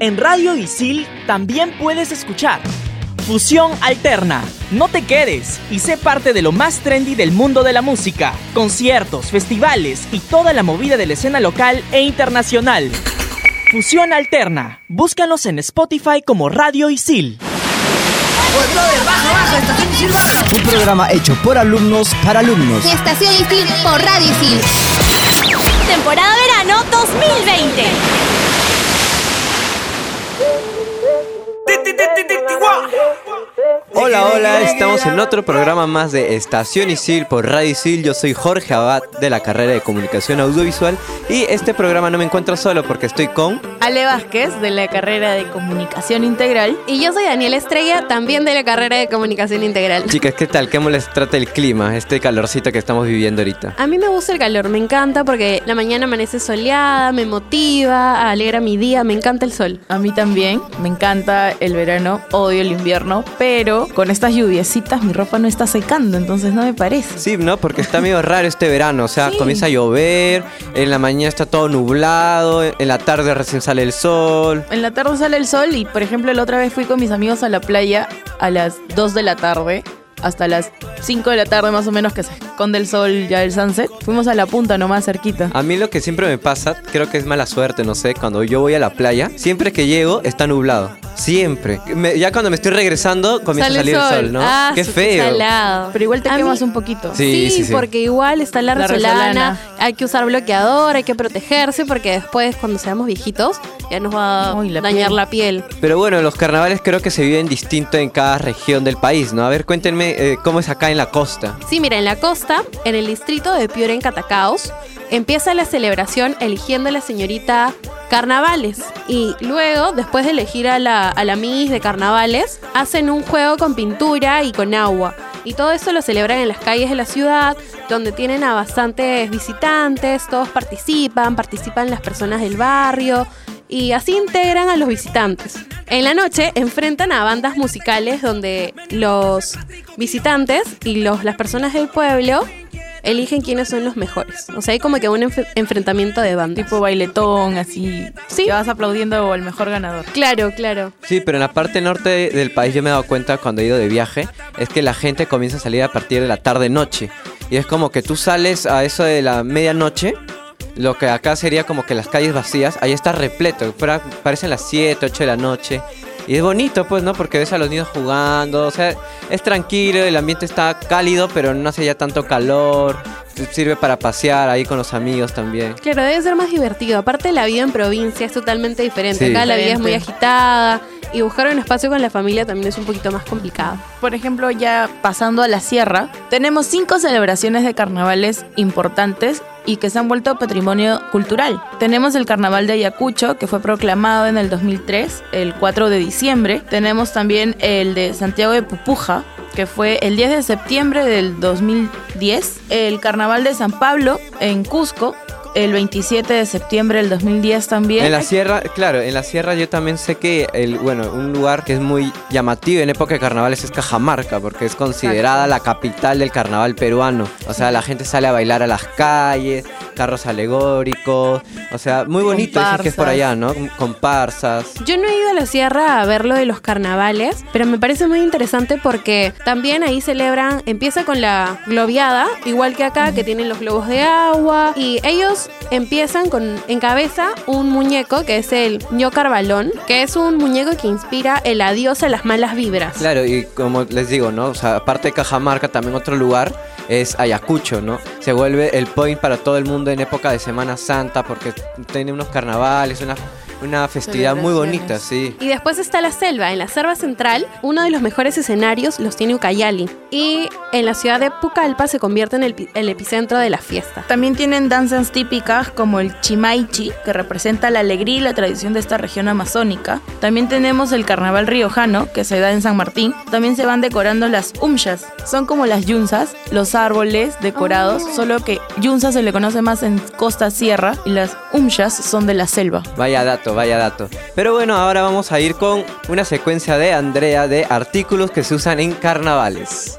En Radio Isil también puedes escuchar Fusión Alterna. No te quedes y sé parte de lo más trendy del mundo de la música. Conciertos, festivales y toda la movida de la escena local e internacional. Fusión Alterna. Búscanos en Spotify como Radio Isil. Un programa hecho por alumnos para alumnos. Estación Isil por Radio Isil. Temporada verano 2020. Estamos en otro programa más de Estación Isil por Radio Isil. Yo soy Jorge Abad de la carrera de Comunicación Audiovisual y este programa no me encuentro solo porque estoy con Ale Vázquez de la carrera de Comunicación Integral. Y yo soy Daniela Estrella, también de la carrera de Comunicación Integral. Chicas, ¿qué tal? ¿Cómo les trata el clima, este calorcito que estamos viviendo ahorita? A mí me gusta el calor, me encanta porque la mañana amanece soleada, me motiva, alegra mi día, me encanta el sol. A mí también, me encanta el verano, odio el invierno, pero con estas lluviecitas mi ropa no está secando, entonces no me parece. Sí, ¿no? Porque está medio raro este verano, o sea, comienza a llover, en la mañana está todo nublado, en la tarde recién sale el sol. En la tarde sale el sol y, por ejemplo, la otra vez fui con mis amigos a la playa a las 2 de la tarde hasta las 5 de la tarde más o menos que se esconde el sol ya el sunset. Fuimos a la punta nomás cerquita. A mí lo que siempre me pasa, creo que es mala suerte, no sé, cuando yo voy a la playa, siempre que llego está nublado. Siempre. Me- ya cuando me estoy regresando comienza Sale a salir el sol, ¿no? Ah, Qué su- feo. salado. Pero igual te A quemas mí- un poquito. Sí, sí, sí. porque igual está la, La resolana, resolana. hay que usar bloqueador, hay que protegerse porque después cuando seamos viejitos ya nos va a Uy, la dañar piel. la piel. Pero bueno, los carnavales creo que se viven distinto en cada región del país, ¿no? A ver, cuéntenme eh, cómo es acá en la costa. Sí, mira, en la costa, en el distrito de Piura en Catacaos, empieza la celebración eligiendo a la señorita Carnavales. Y luego, después de elegir a la, a la Miss de Carnavales, hacen un juego con pintura y con agua. Y todo eso lo celebran en las calles de la ciudad, donde tienen a bastantes visitantes, todos participan, participan las personas del barrio y así integran a los visitantes. En la noche enfrentan a bandas musicales donde los visitantes y los, las personas del pueblo eligen quiénes son los mejores. O sea, hay como que un enf- enfrentamiento de bandas. Tipo bailetón, así. Sí. Que vas aplaudiendo al mejor ganador. Claro, claro. Sí, pero en la parte norte del país yo me he dado cuenta cuando he ido de viaje, es que la gente comienza a salir a partir de la tarde-noche. Y es como que tú sales a eso de la medianoche, lo que acá sería como que las calles vacías, ahí está repleto, fuera- parecen las 7, 8 de la noche. Y es bonito, pues, ¿no? Porque ves a los niños jugando, o sea, es tranquilo, el ambiente está cálido, pero no hace ya tanto calor. Sirve para pasear ahí con los amigos también. Claro, debe ser más divertido. Aparte, la vida en provincia es totalmente diferente. Sí. Acá la vida es muy agitada y buscar un espacio con la familia también es un poquito más complicado. Por ejemplo, ya pasando a la sierra, tenemos cinco celebraciones de carnavales importantes y que se han vuelto patrimonio cultural. Tenemos el Carnaval de Ayacucho, que fue proclamado en el 2003, el 4 de diciembre. Tenemos también el de Santiago de Pupuja, que fue el 10 de septiembre del 2010. El Carnaval de San Pablo en Cusco, el 27 de septiembre del 2010 también. En la sierra, claro, en la sierra yo también sé que el, bueno, un lugar que es muy llamativo en época de carnavales es Cajamarca, porque es considerada la capital del carnaval peruano. O sea, la gente sale a bailar a las calles, carros alegóricos, o sea, muy bonito dicen que es por Comparsas. allá, ¿no? Comparsas. Yo no he ido a la sierra a ver lo de los carnavales, pero me parece muy interesante porque también ahí celebran, empieza con la globiada, igual que acá, que tienen los globos de agua, y ellos empiezan con en cabeza un muñeco que es el ño carbalón, que es un muñeco que inspira el adiós a las malas vibras. Claro, y como les digo, ¿no? O sea, aparte de Cajamarca, también otro lugar es Ayacucho, ¿no? Se vuelve el point para todo el mundo en época de Semana Santa porque tiene unos carnavales, una, una festividad muy bonita, sí. Y después está la selva. En la selva central, uno de los mejores escenarios los tiene Ucayali. Y en la ciudad de Pucallpa se convierte en el, pi- el epicentro de la fiesta. También tienen danzas típicas como el chimaichi, que representa la alegría y la tradición de esta región amazónica. También tenemos el carnaval riojano, que se da en San Martín. También se van decorando las umshas. Son como las yunzas, los árboles decorados, solo que yunza se le conoce más en costa sierra y las umshas son de la selva. Vaya dato, vaya dato. Pero bueno, ahora vamos a ir con una secuencia de Andrea de artículos que se usan en carnavales.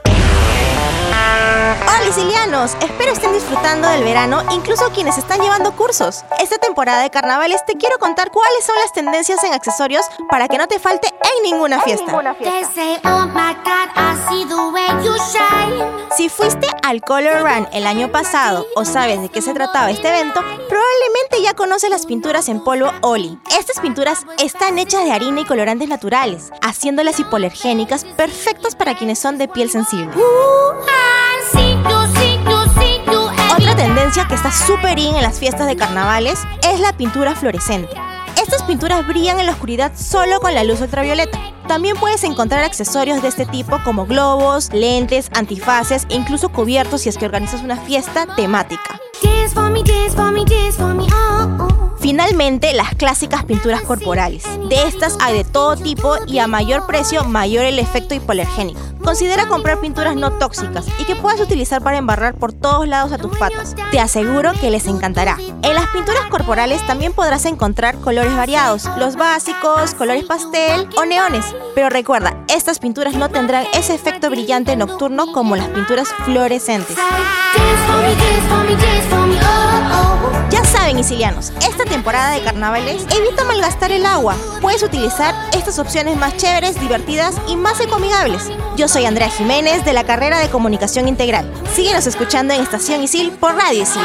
Hola Isilianos, espero estén disfrutando del verano, incluso quienes están llevando cursos. Esta temporada de carnavales te quiero contar cuáles son las tendencias en accesorios para que no te falte en ninguna fiesta. Oh. Si fuiste al Color Run el año pasado o sabes de qué se trataba este evento, probablemente ya conoces las pinturas en polvo Oli. Estas pinturas están hechas de harina y colorantes naturales, haciéndolas hipoalergénicas perfectas para quienes son de piel sensible. Está súper in en las fiestas de carnavales es la pintura fluorescente. Estas pinturas brillan en la oscuridad solo con la luz ultravioleta. También puedes encontrar accesorios de este tipo como globos, lentes, antifaces e incluso cubiertos si es que organizas una fiesta temática. Finalmente, las clásicas pinturas corporales. De estas hay de todo tipo y a mayor precio, mayor el efecto hipoalergénico. Considera comprar pinturas no tóxicas y que puedas utilizar para embarrar por todos lados a tus patas. Te aseguro que les encantará. En las pinturas corporales también podrás encontrar colores variados, los básicos, colores pastel o neones. Pero recuerda, estas pinturas no tendrán ese efecto brillante nocturno como las pinturas fluorescentes. Oh, oh. Ya saben, isilianos, esta temporada de carnavales evita malgastar el agua. Puedes utilizar estas opciones más chéveres, divertidas y más ecoamigables. Yo soy Andrea Jiménez de la carrera de Comunicación Integral. Síguenos escuchando en Estación Isil por Radio Isil.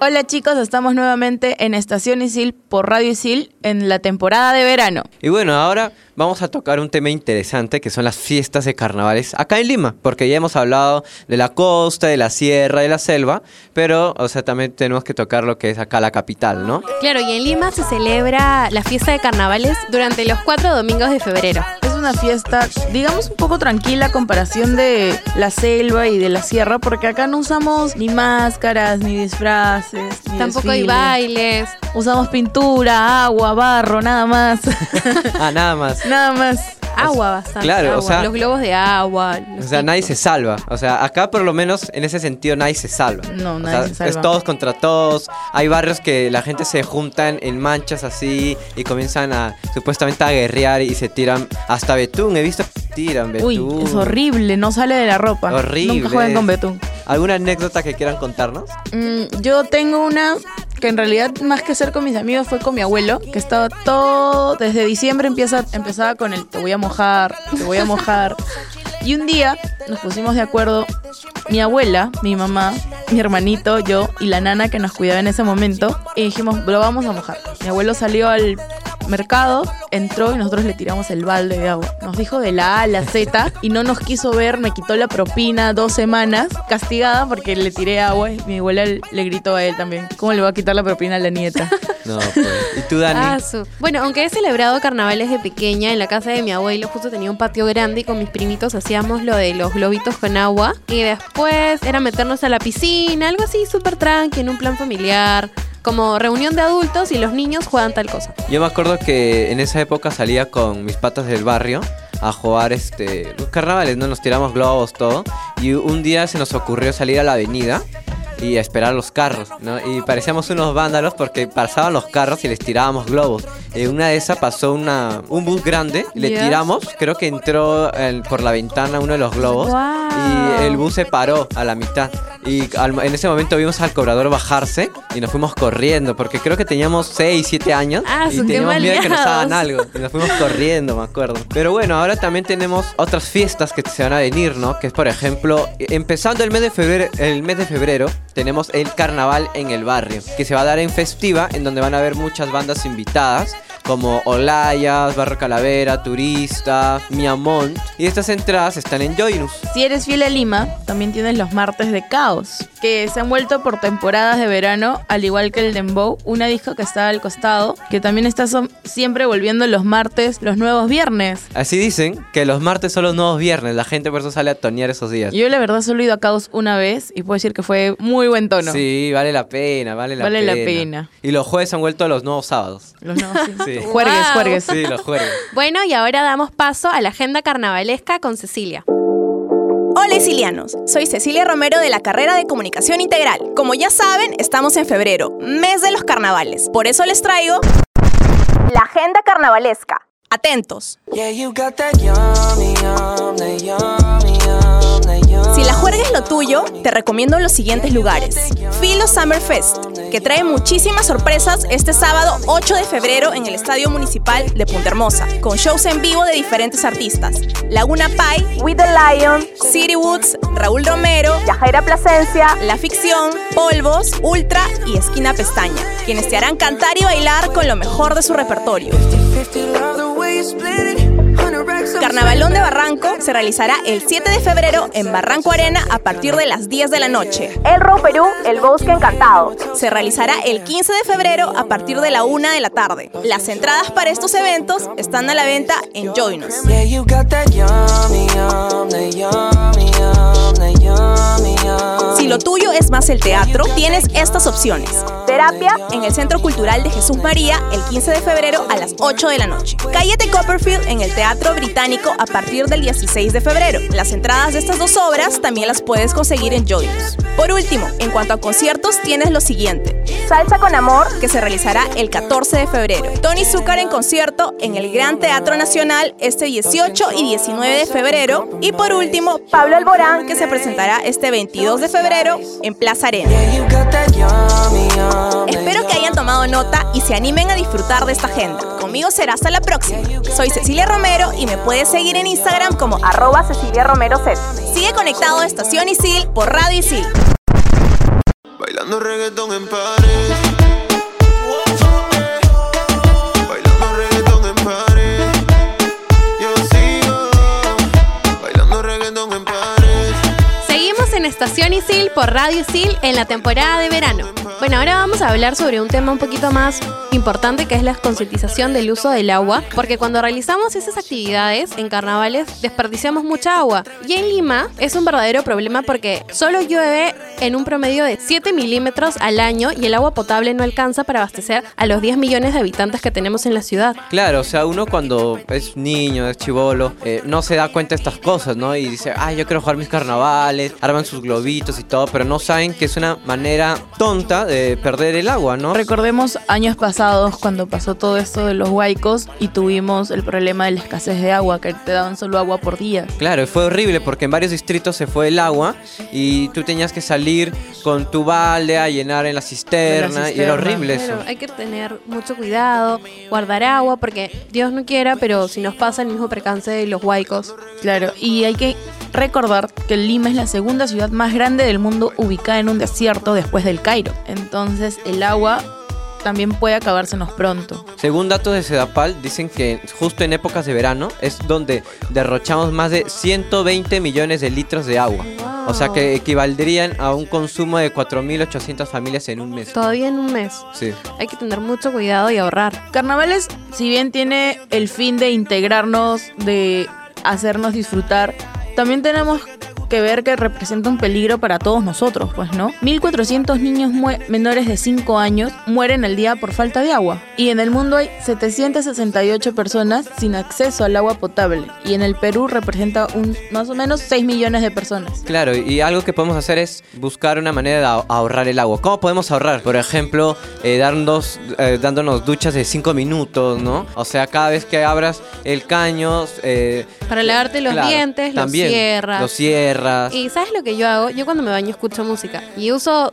Hola chicos, estamos nuevamente en Estación Isil por Radio Isil en la temporada de verano. Y bueno, ahora vamos a tocar un tema interesante que son las fiestas de carnavales acá en Lima, porque ya hemos hablado de la costa, de la sierra, de la selva, pero, o sea, también tenemos que tocar lo que es acá la capital, ¿no? Claro, y en Lima se celebra la fiesta de carnavales durante los cuatro domingos de febrero. Una fiesta, digamos, un poco tranquila a comparación de la selva y de la sierra, porque acá no usamos ni máscaras, ni disfraces, ni Tampoco hay bailes. Usamos pintura, agua, barro, nada más. ah, nada más. nada más. Agua bastante. Claro, o sea- Los globos de agua. O sea, nadie se salva. O sea, acá por lo menos en ese sentido nadie se salva. No, O nadie sea, se salva. Es todos contra todos. Hay barrios que la gente se juntan en manchas así y comienzan a supuestamente a guerrear y se tiran hasta betún. He visto que tiran betún. Uy, es horrible, no sale de la ropa. Horrible. Nunca jueguen con betún. ¿Alguna anécdota que quieran contarnos? Mm, yo tengo una que en realidad más que ser con mis amigos fue con mi abuelo, que estaba todo, desde diciembre empieza, empezaba con el te voy a mojar, te voy a mojar. Y un día nos pusimos de acuerdo, mi abuela, mi mamá, mi hermanito, yo y la nana que nos cuidaba en ese momento, y dijimos, lo vamos a mojar. Mi abuelo salió al mercado, entró y nosotros le tiramos el balde de agua. Nos dijo de la A a la Z y no nos quiso ver, me quitó la propina dos semanas, castigada porque le tiré agua y mi abuela le gritó a él también. ¿Cómo le va a quitar la propina a la nieta? No, pues. ¿Y tú, Dani? Ah, su- Bueno, aunque he celebrado carnavales de pequeña, en la casa de mi abuelo justo tenía un patio grande y con mis primitos hacíamos lo de los globitos con agua. Y después era meternos a la piscina, algo así súper tranqui, en un plan familiar. Como reunión de adultos y los niños juegan tal cosa. Yo me acuerdo que en esa época salía con mis patas del barrio a jugar este los carnavales, ¿no? Nos tiramos globos, todo. Y un día se nos ocurrió salir a la avenida y a esperar los carros, ¿no? Y parecíamos unos vándalos porque pasaban los carros y les tirábamos globos. En una de esas pasó una, un bus grande, le tiramos, creo que entró el- por la ventana uno de los globos Guau. y el bus se paró a la mitad. Y al- en ese momento vimos al cobrador bajarse y nos fuimos corriendo porque creo que teníamos 6, 7 años Ah, y teníamos miedo de que nos hagan algo. Y nos fuimos corriendo, me acuerdo. Pero bueno, ahora también tenemos otras fiestas que se van a venir, ¿no? Que es, por ejemplo, empezando el mes de febrero, el mes de febrero tenemos el carnaval en el barrio, que se va a dar en festiva, en donde van a haber muchas bandas invitadas. Como Olayas, Barro Calavera, Turista, Miamont. Y estas entradas están en Joinus. Si eres fiel a Lima, también tienes los martes de caos, que se han vuelto por temporadas de verano, al igual que el Dembow, una disco que está al costado, que también está siempre volviendo los martes, los nuevos viernes. Así dicen que los martes son los nuevos viernes. La gente por eso sale a tonear esos días. Yo la verdad solo he ido a caos una vez y puedo decir que fue muy buen tono. Sí, vale la pena, vale la Vale pena. la pena. Y los jueves han vuelto los nuevos sábados. Los nuevos, sí. Sí. Juergues, Wow. juergues. Sí, los jueves. Bueno, y ahora damos paso a la agenda carnavalesca con Cecilia. Hola Isilianos, soy Cecilia Romero de la carrera de Comunicación Integral. Como ya saben, estamos en febrero, mes de los carnavales. Por eso les traigo la agenda carnavalesca. Atentos. Si la juerga es lo tuyo, te recomiendo los siguientes lugares. Filo Summer Fest, que trae muchísimas sorpresas este sábado 8 de febrero en el Estadio Municipal de Punta Hermosa, con shows en vivo de diferentes artistas. Laguna Pai, With the Lion, City Woods, Raúl Romero, Yajaira Plasencia, La Ficción, Polvos, Ultra y Esquina Pestaña, quienes te harán cantar y bailar con lo mejor de su repertorio. Carnavalón de Barranco se realizará el 7 de febrero en Barranco Arena a partir de las 10 de la noche. El Ro Perú, el Bosque Encantado, se realizará el 15 de febrero a partir de la 1 de la tarde. Las entradas para estos eventos están a la venta en Joinos. Si lo tuyo es más el teatro, tienes estas opciones. Terapia en el Centro Cultural de Jesús María el 15 de febrero a las 8 de la noche. Cállate Copperfield en el Teatro Británico a partir del 16 de febrero. Las entradas de estas dos obras también las puedes conseguir en Joyous. Por último, en cuanto a conciertos, tienes lo siguiente. Salsa con Amor, que se realizará el 14 de febrero. Tony Zucker en concierto en el Gran Teatro Nacional este 18 y 19 de febrero. Y por último, Pablo Alborán, que se presentará este 22 de febrero en Plaza Arena. Espero que hayan tomado nota y se animen a disfrutar de esta agenda. Conmigo será hasta la próxima. Soy Cecilia Romero y me puedes seguir en Instagram como arroba Cecilia Romero Z. Sigue conectado a Estación Isil por Radio Isil. Bailando reggaetón en pares. Estación Isil por Radio Isil en la temporada de verano. Bueno, ahora vamos a hablar sobre un tema un poquito más importante que es la concientización del uso del agua, porque cuando realizamos esas actividades en carnavales desperdiciamos mucha agua. Y en Lima es un verdadero problema porque solo llueve en un promedio de 7 milímetros al año y el agua potable no alcanza para abastecer a los 10 millones de habitantes que tenemos en la ciudad. Claro, o sea, uno cuando es niño, es chivolo, eh, no se da cuenta de estas cosas, ¿no? Y dice, ay, yo quiero jugar mis carnavales, arman sus globitos y todo, pero no saben que es una manera tonta de perder el agua, ¿no? Recordemos años pasados cuando pasó todo esto de los huaicos y tuvimos el problema de la escasez de agua, que te daban solo agua por día. Claro, y fue horrible porque en varios distritos se fue el agua y tú tenías que salir con tu balde a llenar en la cisterna, y era horrible eso. Claro, hay que tener mucho cuidado, guardar agua, porque Dios no quiera, pero si nos pasa el mismo percance de los huaicos. Claro, y hay que recordar que Lima es la segunda ciudad más grande del mundo ubicada en un desierto después del Cairo. Entonces el agua también puede acabársenos pronto. Según datos de Sedapal, dicen que justo en épocas de verano es donde derrochamos más de 120 millones de litros de agua. O sea que equivaldrían a un consumo de 4.800 familias en un mes. Todavía en un mes. Sí. Hay que tener mucho cuidado y ahorrar. Carnavales, si bien tiene el fin de integrarnos, de hacernos disfrutar, también tenemos que ver que representa un peligro para todos nosotros, pues, ¿no? 1.400 niños menores de 5 años mueren al día por falta de agua. Y en el mundo hay 768 personas sin acceso al agua potable. Y en el Perú representa un, más o menos 6 millones de personas. Claro, y algo que podemos hacer es buscar una manera de ah- ahorrar el agua. ¿Cómo podemos ahorrar? Por ejemplo, eh, darnos, eh, dándonos duchas de 5 minutos, ¿no? O sea, cada vez que abras el caño... eh, Para lavarte los claro, dientes, también, los cierras. Los cierras. Y ¿sabes lo que yo hago? Yo cuando me baño escucho música y uso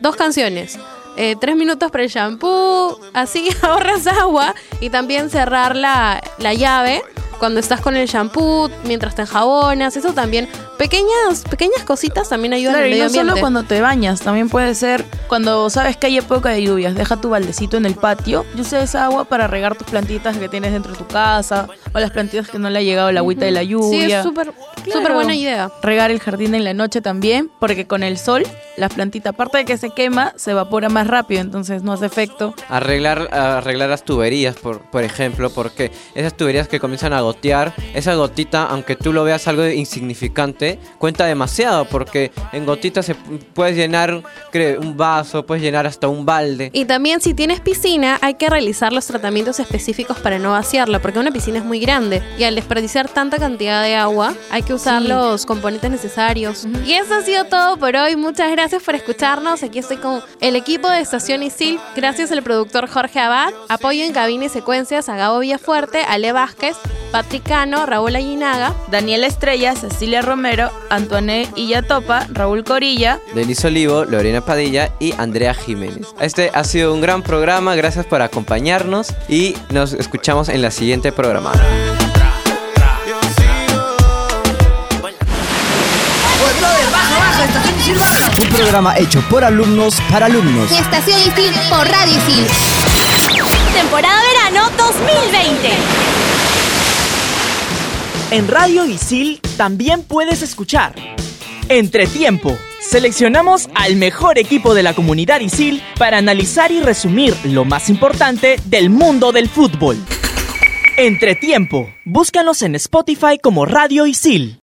dos canciones. Eh, tres minutos para el shampoo, así ahorras agua y también cerrar la, la llave cuando estás con el shampoo, mientras te enjabonas, eso también, pequeñas, pequeñas cositas también ayudan Claro, al y medio no solo cuando te bañas, también puede ser cuando sabes que hay época de lluvias, deja tu baldecito en el patio y usa esa agua para regar tus plantitas que tienes dentro de tu casa o las plantitas que no le ha llegado la agüita de la lluvia. Sí, es súper Claro. súper buena idea. Regar el jardín en la noche también, porque con el sol, la plantita, aparte de que se quema, se evapora más rápido, entonces no hace efecto. Arreglar, arreglar las tuberías, por, por ejemplo, porque esas tuberías que comienzan a gotear, esa gotita, aunque tú lo veas algo insignificante, cuenta demasiado porque en gotitas se puedes llenar creo, un vaso, puedes llenar hasta un balde. Y también si tienes piscina hay que realizar los tratamientos específicos para no vaciarla, porque una piscina es muy grande y al desperdiciar tanta cantidad de agua hay que usar Sí. los componentes necesarios. Y eso ha sido todo por hoy. Muchas gracias por escucharnos. Aquí estoy con el equipo de Estación Isil. Gracias al productor Jorge Abad. Apoyo en cabina y secuencias a Gabo Villafuerte, Ale Vázquez, Patrick Cano, Raúl Aguinaga. Daniela Estrella, Cecilia Romero, Antoine Illatopa, Raúl Corilla. Denise Olivo, Lorena Padilla y Andrea Jiménez. Este ha sido un gran programa, gracias por acompañarnos y nos escuchamos en la siguiente programa. Yo sigo. Un programa hecho por alumnos para alumnos. Estación Isil por Radio Isil. Temporada verano 2020. En Radio Isil también puedes escuchar Entretiempo. Seleccionamos al mejor equipo de la comunidad Isil para analizar y resumir lo más importante del mundo del fútbol. Entretiempo. Búscanos en Spotify como Radio Isil.